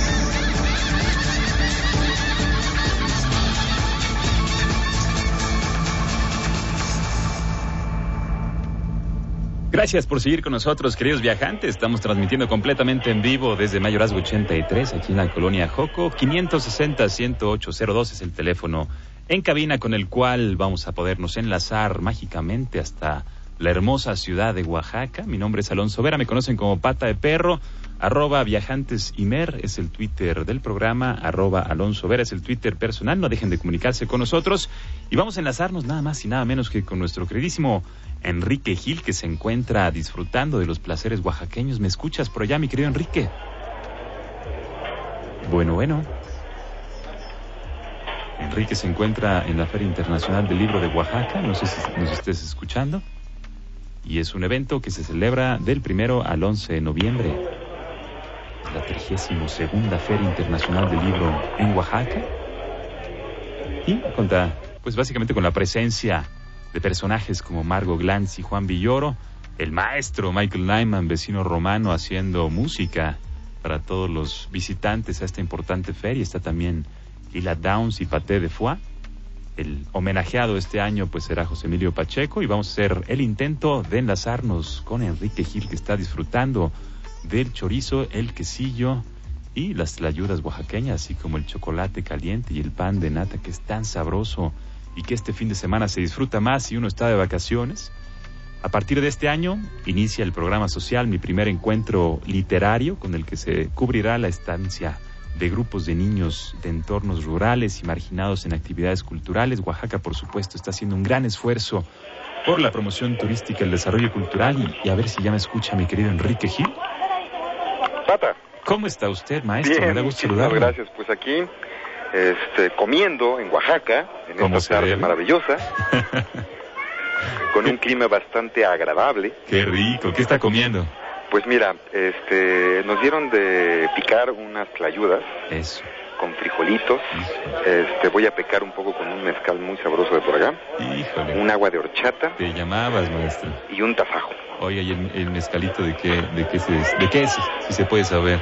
Gracias por seguir con nosotros, queridos viajantes. Estamos transmitiendo completamente en vivo desde Mayorazgo 83, aquí en la colonia Joco. 560-108-02 es el teléfono en cabina con el cual vamos a podernos enlazar mágicamente hasta la hermosa ciudad de Oaxaca. Mi nombre es Alonso Vera, me conocen como Pata de Perro. Arroba Viajantes Imer es el Twitter del programa, arroba Alonso Vera es el Twitter personal. No dejen de comunicarse con nosotros y vamos a enlazarnos nada más y nada menos que con nuestro queridísimo Enrique Gil, que se encuentra disfrutando de los placeres oaxaqueños. ¿Me escuchas por allá, mi querido Enrique? Bueno, bueno. Enrique se encuentra en la Feria Internacional del Libro de Oaxaca, no sé si nos estés escuchando. Y es un evento que se celebra del primero al 11 de noviembre. La 32 segunda Feria Internacional del Libro en Oaxaca. Y conta, pues básicamente con la presencia de personajes como Margot Glantz y Juan Villoro, el maestro Michael Nyman, vecino romano, haciendo música para todos los visitantes a esta importante feria. Está también Lila Downs y Paté de Foix. El homenajeado este año pues será José Emilio Pacheco y vamos a hacer el intento de enlazarnos con Enrique Gil que está disfrutando del chorizo, el quesillo y las tlayudas oaxaqueñas, así como el chocolate caliente y el pan de nata que es tan sabroso y que este fin de semana se disfruta más si uno está de vacaciones. A partir de este año inicia el programa social Mi primer encuentro literario con el que se cubrirá la estancia de grupos de niños de entornos rurales y marginados en actividades culturales. Oaxaca, por supuesto, está haciendo un gran esfuerzo por la promoción turística, el desarrollo cultural y, y a ver si ya me escucha mi querido Enrique Gil. ¿Cómo está usted, maestro? Bien, me da gusto saludarlo. gracias. Pues aquí, este, comiendo en Oaxaca, en ¿Cómo esta tarde debe? maravillosa, con un clima bastante agradable. Qué rico. ¿Qué está comiendo? Pues mira, este, nos dieron de picar unas tlayudas Eso. con frijolitos. Este, voy a pecar un poco con un mezcal muy sabroso de por acá, Híjole. un agua de horchata Te llamabas, maestro. y un tasajo. Oye, ¿y el, el mezcalito de qué, de qué, es, de qué es? Si se puede saber.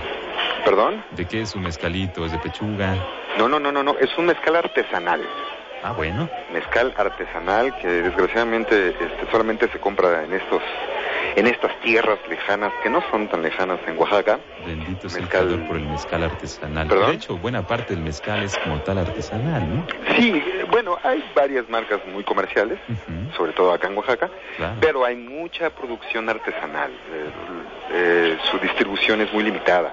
¿Perdón? ¿De qué es su mezcalito? ¿Es de pechuga? No, no, no, no, no, es un mezcal artesanal. Ah, bueno. mezcal artesanal que desgraciadamente este, solamente se compra en estos en estas tierras lejanas que no son tan lejanas en Oaxaca. Bendito sea el Mezcal. creador por el mezcal artesanal. ¿Perdón? De hecho, buena parte del mezcal es como tal artesanal, ¿no? Sí, bueno, hay varias marcas muy comerciales, sobre todo acá en Oaxaca, claro. pero hay mucha producción artesanal. Eh, eh, su distribución es muy limitada,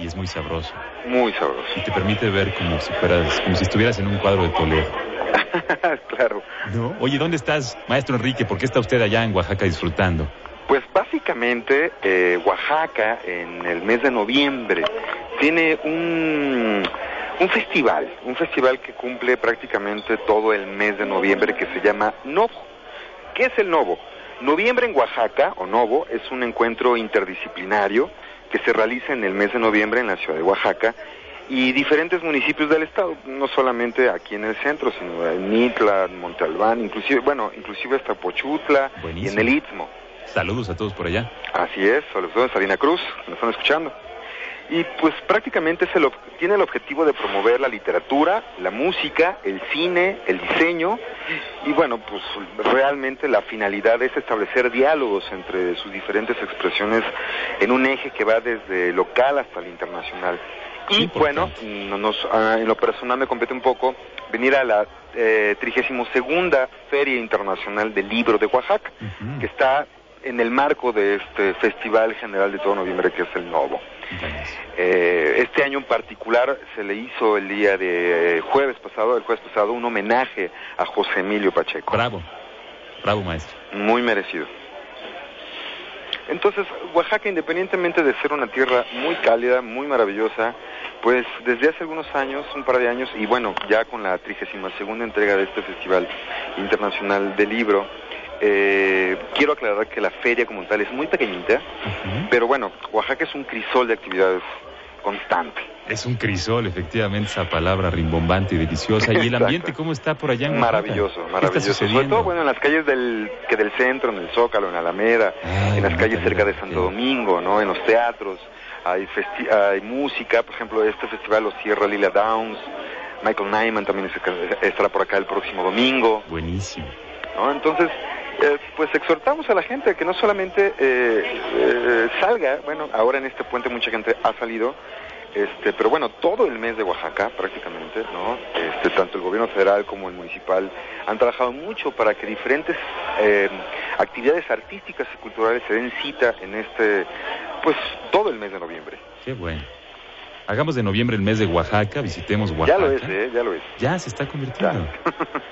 Y es muy sabroso. muy sabroso. Y te permite ver como si fueras, como si estuvieras en un cuadro de Toledo. claro. ¿No? Oye, ¿dónde estás, maestro Enrique? ¿Por qué está usted allá en Oaxaca disfrutando? Pues básicamente eh, Oaxaca en el mes de noviembre tiene un, un festival, un festival que cumple prácticamente todo el mes de noviembre que se llama Novo. ¿Qué es el Novo? Noviembre en Oaxaca, o Novo, es un encuentro interdisciplinario que se realiza en el mes de noviembre en la ciudad de Oaxaca y diferentes municipios del estado, no solamente aquí en el centro, sino en Mitla, en Monte Albán, inclusive, bueno, inclusive hasta Pochutla y en el Istmo. Saludos a todos por allá. Así es, sobre todo en Salina Cruz, nos están escuchando. Y pues prácticamente es el tiene el objetivo de promover la literatura, la música, el cine, el diseño y bueno, pues realmente la finalidad es establecer diálogos entre sus diferentes expresiones en un eje que va desde local hasta el internacional. Y bueno, no nos, ah, en lo personal me compete un poco venir a la eh, 32 Feria Internacional del Libro de Oaxaca que está en el marco de este Festival General de todo noviembre que es el Novo. Eh, este año en particular se le hizo el día de eh, jueves pasado, el jueves pasado, un homenaje a José Emilio Pacheco. Bravo. Bravo, maestro. Muy merecido. Entonces, Oaxaca, independientemente de ser una tierra muy cálida, muy maravillosa, pues desde hace algunos años, un par de años, y bueno, ya con la 32 segunda entrega de este Festival Internacional del Libro, eh, quiero aclarar que la feria como tal es muy pequeñita, pero bueno, Oaxaca es un crisol de actividades constante. Es un crisol, efectivamente, esa palabra rimbombante y deliciosa. ¿Y el ambiente cómo está por allá en Oaxaca? Maravilloso, ¿Qué está maravilloso. Sobre todo, bueno, en las calles del, que del centro, en el Zócalo, en Alameda, Ay, en las calles cerca de Santo. Domingo, ¿no? En los teatros, hay, festi- hay música, por ejemplo, este festival lo cierra Lila Downs, Michael Nyman también es- estará por acá el próximo domingo, Buenísimo. ¿no? Entonces, eh, pues exhortamos a la gente a que no solamente eh, eh, salga, bueno, ahora en este puente mucha gente ha salido, este, pero bueno, todo el mes de Oaxaca prácticamente, ¿no? Este, tanto el gobierno federal como el municipal han trabajado mucho para que diferentes eh, actividades artísticas y culturales se den cita en este, pues todo el mes de noviembre. Qué bueno. Hagamos de noviembre el mes de Oaxaca, visitemos Oaxaca. Ya lo es, ¿eh? Ya lo es. Ya se está convirtiendo.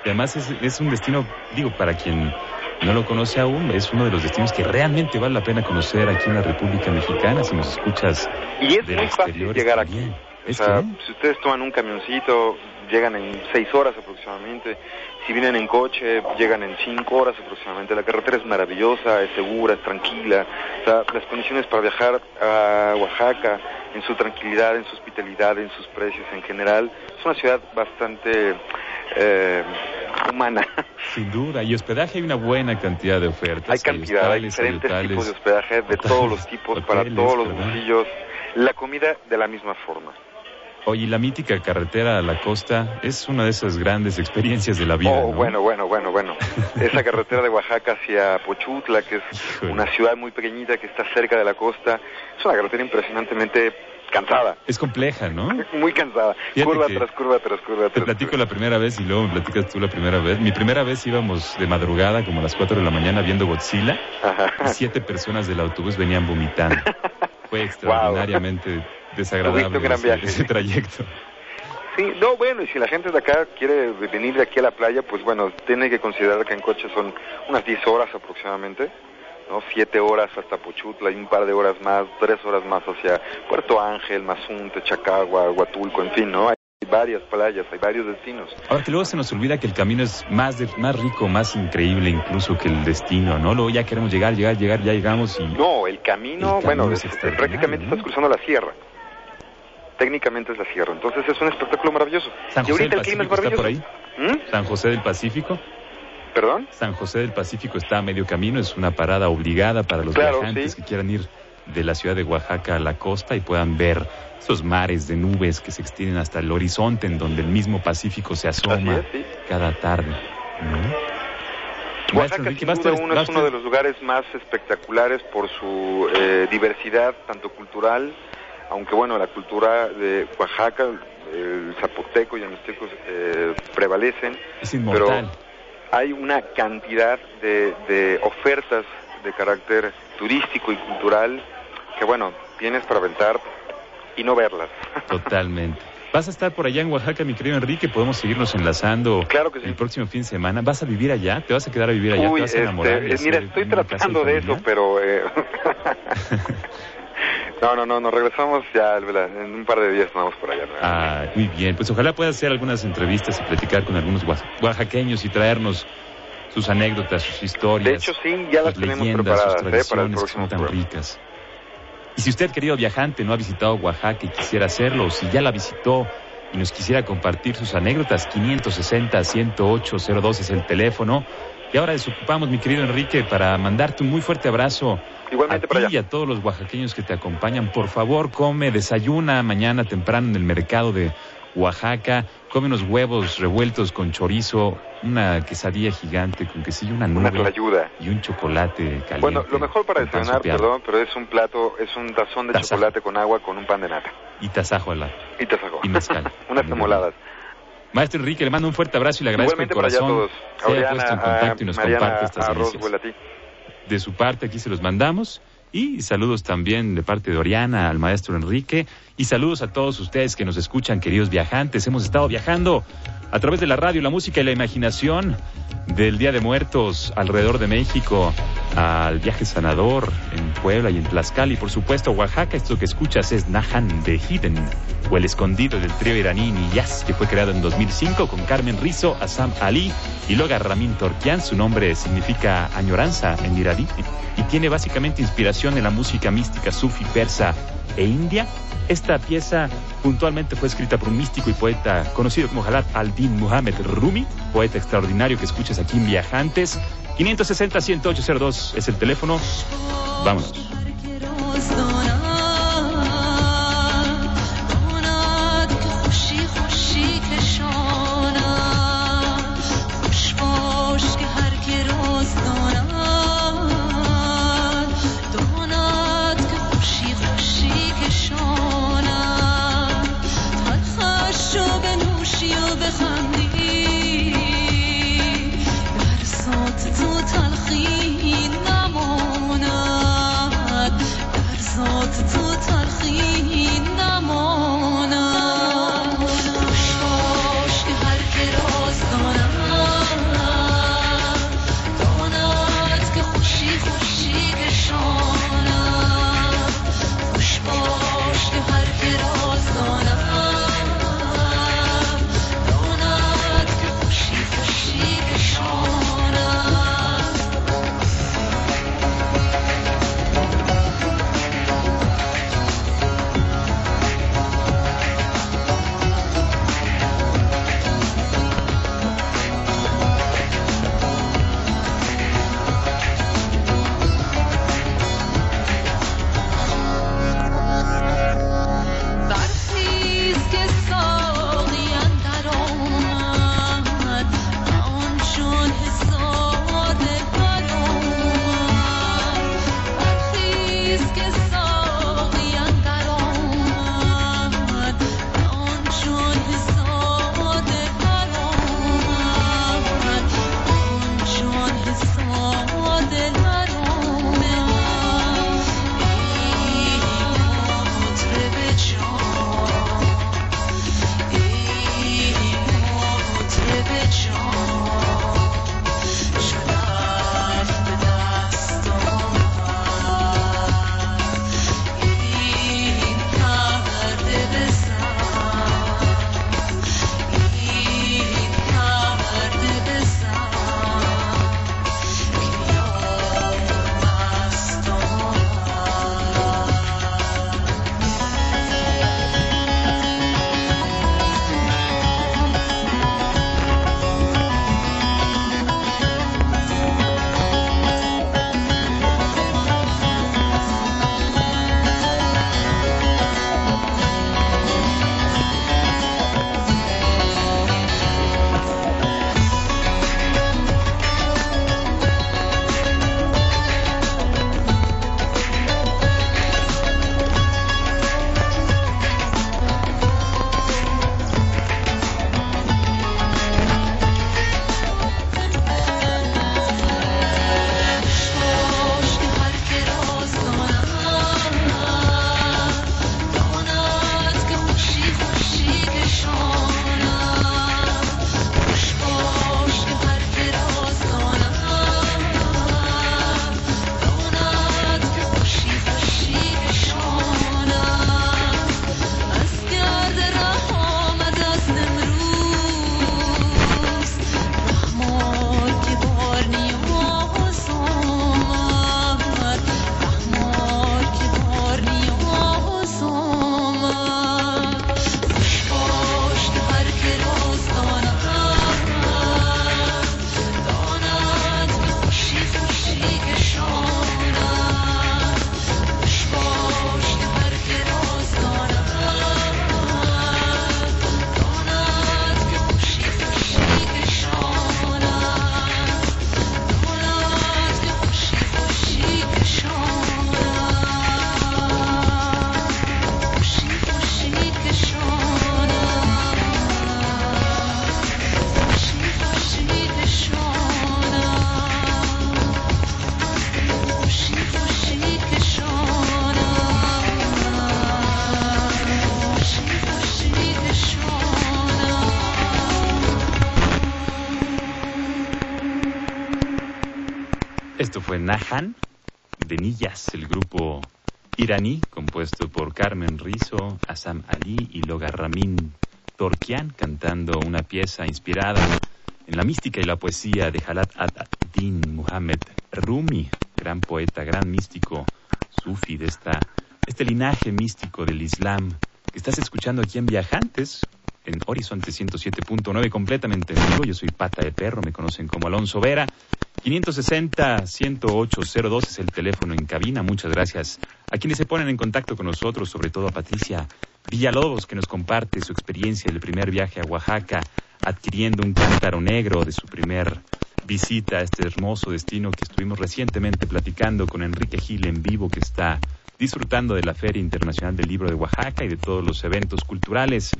Y además es, es un destino, digo, para quien no lo conoce aún, es uno de los destinos que realmente vale la pena conocer aquí en la República Mexicana. Si nos escuchas Y es del muy fácil llegar aquí. O ¿Es sea, si ustedes toman un camioncito, llegan en seis horas aproximadamente. Si vienen en coche, llegan en cinco horas aproximadamente. La carretera es maravillosa, es segura, es tranquila. O sea, las condiciones para viajar a Oaxaca, en su tranquilidad, en su hospitalidad, en sus precios en general, es una ciudad bastante eh, humana. Sin duda. Y hospedaje hay una buena cantidad de ofertas. Hay cantidad, hay hostales, diferentes tipos de hospedaje de todos los tipos, para todos los bolsillos. La comida de la misma forma. Oye, la mítica carretera a la costa es una de esas grandes experiencias de la vida. Oh, ¿no? bueno, bueno, bueno, bueno. Esa carretera de Oaxaca hacia Pochutla, que es Híjole. una ciudad muy pequeñita que está cerca de la costa, es una carretera impresionantemente cansada, Es compleja, ¿no? muy cansada. Fíjate curva tras curva tras curva Te tras platico curva. la primera vez y luego me platicas tú la primera vez. Mi primera vez íbamos de madrugada, como a las 4 de la mañana, viendo Godzilla Ajá. y siete personas del autobús venían vomitando. Fue extraordinariamente desagradable Tuviste un gran ese, viaje. ese trayecto. Sí, no, bueno, y si la gente de acá quiere venir de aquí a la playa, pues bueno, tiene que considerar que en coche son unas 10 horas aproximadamente, ¿no? 7 horas hasta Pochutla y un par de horas más, 3 horas más hacia Puerto Ángel, Mazunte, Chacagua, Huatulco, en fin, ¿no? Hay varias playas, hay varios destinos. Ahora que luego se nos olvida que el camino es más, de- más rico, más increíble incluso que el destino, ¿no? Luego ya queremos llegar, llegar, llegar, ya llegamos y... No, el camino, El camino bueno, es prácticamente ¿no? estás cruzando la sierra. Técnicamente es la sierra, entonces es un espectáculo maravilloso. San y José ahorita del el clima es Pacífico está por maravilloso. ahí. ¿Mm? San José del Pacífico. ¿Perdón? San José del Pacífico está a medio camino, es una parada obligada para los Claro, viajantes sí. que quieran ir de la ciudad de Oaxaca a la costa y puedan ver esos mares de nubes que se extienden hasta el horizonte en donde el mismo Pacífico se asoma es, sí. cada tarde. Maestro Oaxaca, sin ¿va a duda, uno es uno de los lugares más espectaculares por su eh, diversidad, tanto cultural, aunque bueno, la cultura de Oaxaca, el zapoteco y el mixteco eh, prevalecen, Es inmortal. hay una cantidad de, de ofertas de carácter turístico y cultural que bueno, tienes para aventar y no verlas. Totalmente. ¿Vas a estar por allá en Oaxaca, mi querido Enrique? ¿Podemos seguirnos enlazando Claro que sí. el próximo fin de semana? ¿Vas a vivir allá? ¿Te vas a quedar a vivir allá? Uy, ¿Te vas a enamorar? este, eh, mira, estoy tratando de eso, pero... eh, no, no, no, nos regresamos ya en un par de días, nos vamos por allá. Ah, muy bien. Pues ojalá pueda hacer algunas entrevistas y platicar con algunos oax- oaxaqueños y traernos sus anécdotas, sus historias. de hecho, sí, ya las tenemos leyendas, preparadas sus ¿eh? para el tradiciones que próximo son tan programa. ricas. Y si usted, querido viajante, no ha visitado Oaxaca y quisiera hacerlo, o si ya la visitó y nos quisiera compartir sus anécdotas, 560-108-02 es el teléfono. Y ahora desocupamos, mi querido Enrique, para mandarte un muy fuerte abrazo Igualmente a para ti y a todos los oaxaqueños que te acompañan. Por favor, come, desayuna mañana temprano en el mercado de Oaxaca. Come unos huevos revueltos con chorizo, una quesadilla gigante con quesillo, una Una nube ayuda. y un chocolate caliente. Bueno, lo mejor para desayunar, perdón, pero es un plato, es un tazón de chocolate con agua con un pan de nata. Y tasajo al lado. Y te sacó. Y mezcal. Unas temoladas. Maestro Enrique, le mando un fuerte abrazo y le agradezco el corazón. Se haya puesto en contacto y a nos Mariana, comparte estas ti. de su parte, aquí se los mandamos. Y saludos también de parte de Oriana al maestro Enrique. Y saludos a todos ustedes que nos escuchan, queridos viajantes. Hemos estado viajando a través de la radio, la música y la imaginación del Día de Muertos alrededor de México, al viaje sanador en Puebla y en Tlaxcala. Y por supuesto, Oaxaca. Esto que escuchas es Nahan de Hidden, o El Escondido del trío iraní Niyaz, que fue creado en 2005 con Carmen Rizzo, Assam Ali y Loga Ramin Torkian. Su nombre significa añoranza en iraní y tiene básicamente inspiración en la música mística sufi persa e india. Esta pieza puntualmente fue escrita por un místico y poeta conocido como Jalad al-Din Muhammad Rumi, poeta extraordinario que escuchas aquí en Viajantes. 560-10802 es el teléfono. Vámonos. Assam Ali y Loga Ramin cantando una pieza inspirada en la mística y la poesía de Halat ad-Din Muhammad Rumi, gran poeta, gran místico sufi de esta, este linaje místico del Islam que estás escuchando aquí en Viajantes, en Horizonte 107.9 completamente en vivo. Yo soy Pata de Perro, me conocen como Alonso Vera. 560-10802 es el teléfono en cabina. Muchas gracias a quienes se ponen en contacto con nosotros, sobre todo a Patricia Villalobos, que nos comparte su experiencia del primer viaje a Oaxaca, adquiriendo un cántaro negro de su primer visita a este hermoso destino que estuvimos recientemente platicando con Enrique Gil en vivo, que está disfrutando de la Feria Internacional del Libro de Oaxaca y de todos los eventos culturales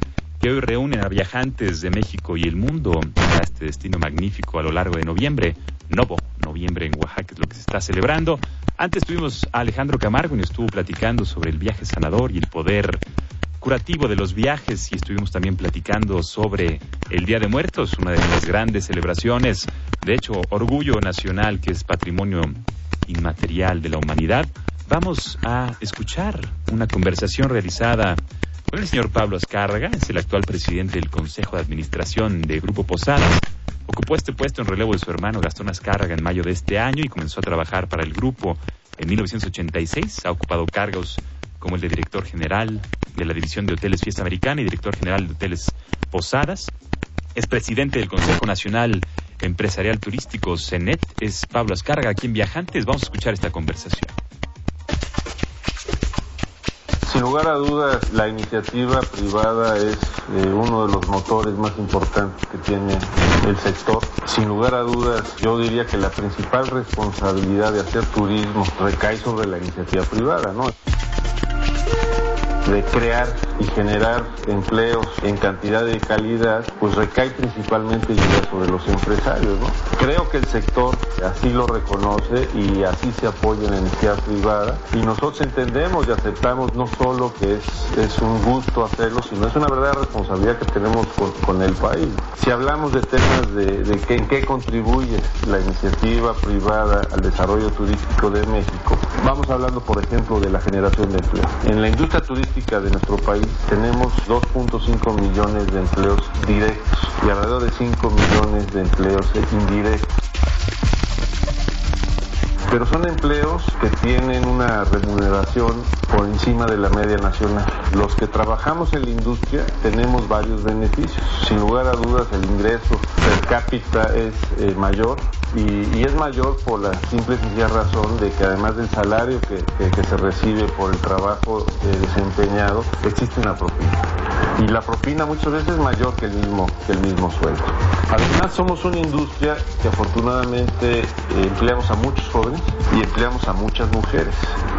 que hoy reúnen a viajantes de México y el mundo a este destino magnífico a lo largo de noviembre. Novo, noviembre en Oaxaca es lo que se está celebrando. Antes tuvimos a Alejandro Camargo y nos estuvo platicando sobre el viaje sanador y el poder curativo de los viajes y estuvimos también platicando sobre el Día de Muertos, una de las grandes celebraciones, de hecho, orgullo nacional que es patrimonio inmaterial de la humanidad. Vamos a escuchar una conversación realizada con el señor Pablo Azcárraga, es el actual presidente del Consejo de Administración de Grupo Posadas. Ocupó este puesto en relevo de su hermano Gastón Azcárraga en mayo de este año y comenzó a trabajar para el grupo en 1986. Ha ocupado cargos como el de director general de la División de Hoteles Fiesta Americana y director general de Hoteles Posadas. Es presidente del Consejo Nacional Empresarial Turístico CENET. Es Pablo Azcárraga aquí en Viajantes. Vamos a escuchar esta conversación. Sin lugar a dudas, la iniciativa privada es eh, uno de los motores más importantes que tiene el sector. Sin lugar a dudas, yo diría que la principal responsabilidad de hacer turismo recae sobre la iniciativa privada, ¿no? De crear y generar empleos en cantidad y calidad, pues recae principalmente ya sobre los empresarios. ¿no? Creo que el sector así lo reconoce y así se apoya en la iniciativa privada y nosotros entendemos y aceptamos no solo que es, es un gusto hacerlo, sino es una verdadera responsabilidad que tenemos con, con el país. Si hablamos de temas de, de que, en qué contribuye la iniciativa privada al desarrollo turístico de México, vamos hablando por ejemplo de la generación de empleo. En la industria turística de nuestro país tenemos 2.5 millones de empleos directos y alrededor de 5 millones de empleos indirectos. Pero son empleos que tienen una remuneración por encima de la media nacional. Los que trabajamos en la industria tenemos varios beneficios. Sin lugar a dudas, el ingreso per cápita es eh, mayor y, es mayor por la simple y sencilla razón de que además del salario que, se recibe por el trabajo eh, desempeñado, existe una propina. Y la propina muchas veces es mayor que el mismo, que el mismo sueldo. Además somos una industria que afortunadamente eh, empleamos a muchos jóvenes y empleamos a muchas mujeres.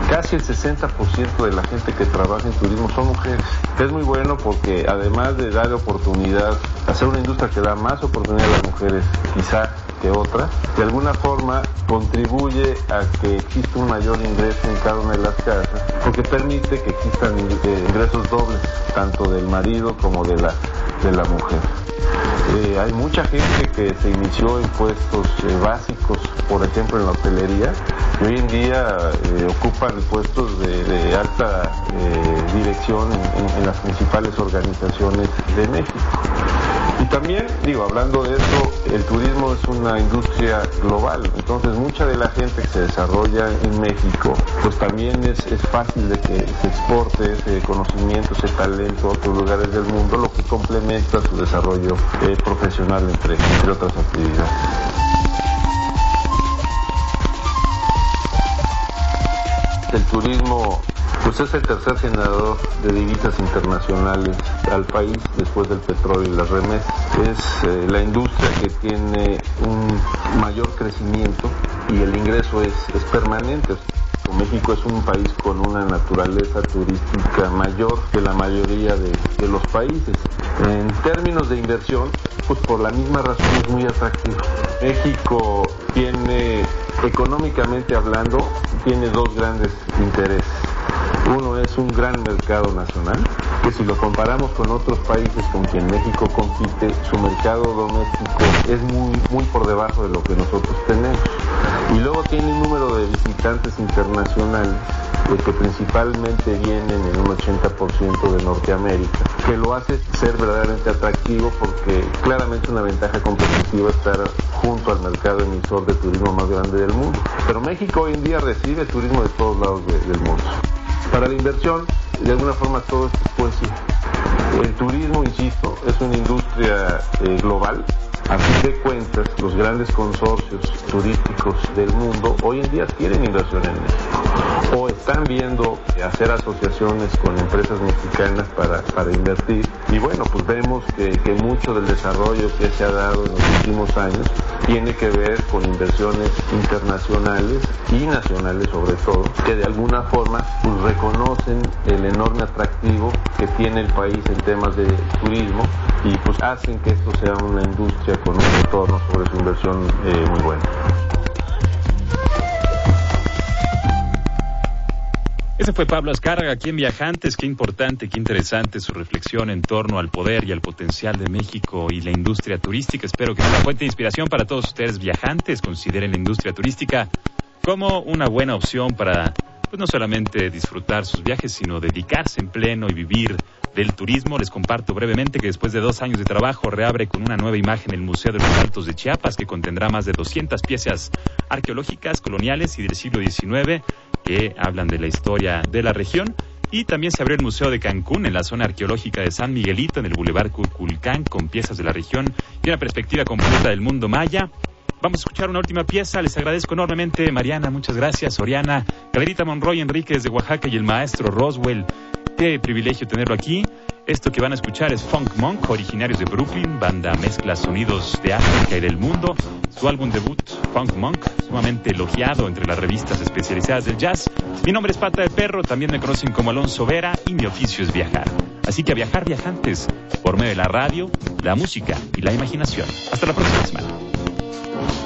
Casi el 60% de la gente que trabaja en turismo son mujeres. Es muy bueno porque además de darle oportunidad, hacer una industria que da más oportunidad a las mujeres, quizá que otra, de alguna forma contribuye a que exista un mayor ingreso en cada una de las casas, porque permite que existan ingresos dobles, tanto del marido como de la, de la mujer. Eh, hay mucha gente que se inició en puestos eh, básicos, por ejemplo en la hotelería, y hoy en día eh, ocupan puestos de, alta dirección en las principales organizaciones de México. Y también, digo, hablando de eso, el turismo es una industria global, entonces mucha de la gente que se desarrolla en México, pues también es, es fácil de que se exporte ese conocimiento, ese talento a otros lugares del mundo, lo que complementa su desarrollo eh, profesional entre, entre otras actividades. El turismo pues es el tercer generador de divisas internacionales al país después del petróleo y las remesas. Es eh, la industria que tiene un mayor crecimiento y el ingreso es, es permanente. México es un país con una naturaleza turística mayor que la mayoría de, de, los países. En términos de inversión, pues por la misma razón es muy atractivo. México tiene, económicamente hablando, tiene dos grandes intereses. Uno es un gran mercado nacional, que si lo comparamos con otros países con quien México compite, su mercado doméstico es muy, muy por debajo de lo que nosotros tenemos. Y luego tiene un número de visitantes internacionales eh, que principalmente vienen en un 80% de Norteamérica, que lo hace ser verdaderamente atractivo porque claramente una ventaja competitiva estar junto al mercado emisor de turismo más grande del mundo. Pero México hoy en día recibe turismo de todos lados de- del mundo. Para la inversión, de alguna forma todo es poesía. El turismo, insisto, es una industria eh, global. A fin de cuentas, los grandes consorcios turísticos del mundo hoy en día tienen inversión en México o están viendo hacer asociaciones con empresas mexicanas para, para invertir. Y bueno, pues vemos que, que mucho del desarrollo que se ha dado en los últimos años tiene que ver con inversiones internacionales y nacionales sobre todo, que de alguna forma pues, reconocen el enorme atractivo que tiene el país en temas de turismo y pues hacen que esto sea una industria con un retorno sobre su inversión eh, muy bueno. Ese fue Pablo Azcárraga, aquí en Viajantes. Qué importante, qué interesante su reflexión en torno al poder y al potencial de México y la industria turística. Espero que sea fuente de inspiración para todos ustedes viajantes. Consideren la industria turística como una buena opción para, pues no solamente disfrutar sus viajes, sino dedicarse en pleno y vivir del turismo. Les comparto brevemente que después de dos años de trabajo reabre con una nueva imagen el Museo de los Altos de Chiapas, que contendrá más de 200 piezas arqueológicas, coloniales y del siglo XIX que hablan de la historia de la región. Y también se abrió el Museo de Cancún en la zona arqueológica de San Miguelito, en el Boulevard Cuculcán, con piezas de la región y una perspectiva completa del mundo maya. Vamos a escuchar una última pieza. Les agradezco enormemente, Mariana, muchas gracias. Oriana, Galerita Monroy Enríquez de Oaxaca y el maestro Roswell. Qué privilegio tenerlo aquí. Esto que van a escuchar es Funk Monk, originarios de Brooklyn, banda mezcla sonidos de África y del mundo. Su álbum debut, Funk Monk, sumamente elogiado entre las revistas especializadas del jazz. Mi nombre es Pata de Perro, también me conocen como Alonso Vera y mi oficio es viajar. Así que a viajar viajantes por medio de la radio, la música y la imaginación. Hasta la próxima semana. Thank you.